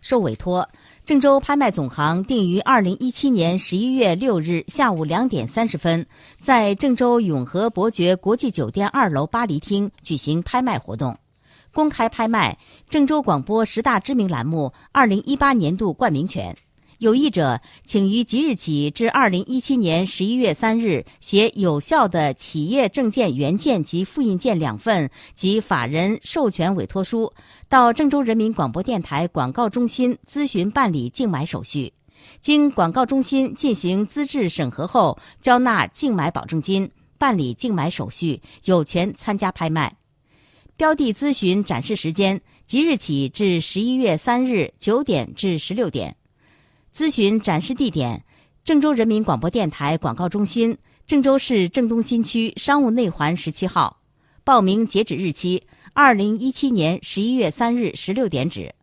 受委托，郑州拍卖总行定于二零一七年十一月六日下午两点三十分，在郑州永和伯爵国际酒店二楼巴黎厅举行拍卖活动，公开拍卖郑州广播十大知名栏目二零一八年度冠名权。有意者，请于即日起至二零一七年十一月三日，携有效的企业证件原件及复印件两份及法人授权委托书，到郑州人民广播电台广告中心咨询办理竞买手续。经广告中心进行资质审核后，交纳竞买保证金，办理竞买手续，有权参加拍卖。标的咨询展示时间：即日起至十一月三日九点至十六点。咨询展示地点：郑州人民广播电台广告中心，郑州市郑东新区商务内环十七号。报名截止日期：二零一七年十一月三日十六点止。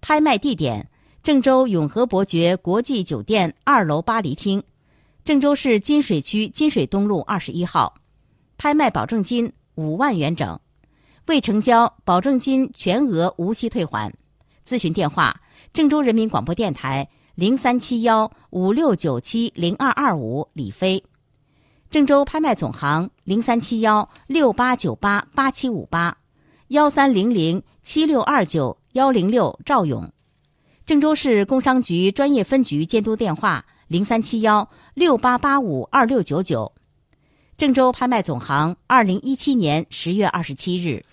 拍卖地点：郑州永和伯爵国际酒店二楼巴黎厅，郑州市金水区金水东路二十一号。拍卖保证金五万元整，未成交保证金全额无息退还。咨询电话：郑州人民广播电台。零三七幺五六九七零二二五李飞，郑州拍卖总行零三七幺六八九八八七五八，幺三零零七六二九幺零六赵勇，郑州市工商局专业分局监督电话零三七幺六八八五二六九九，郑州拍卖总行二零一七年十月二十七日。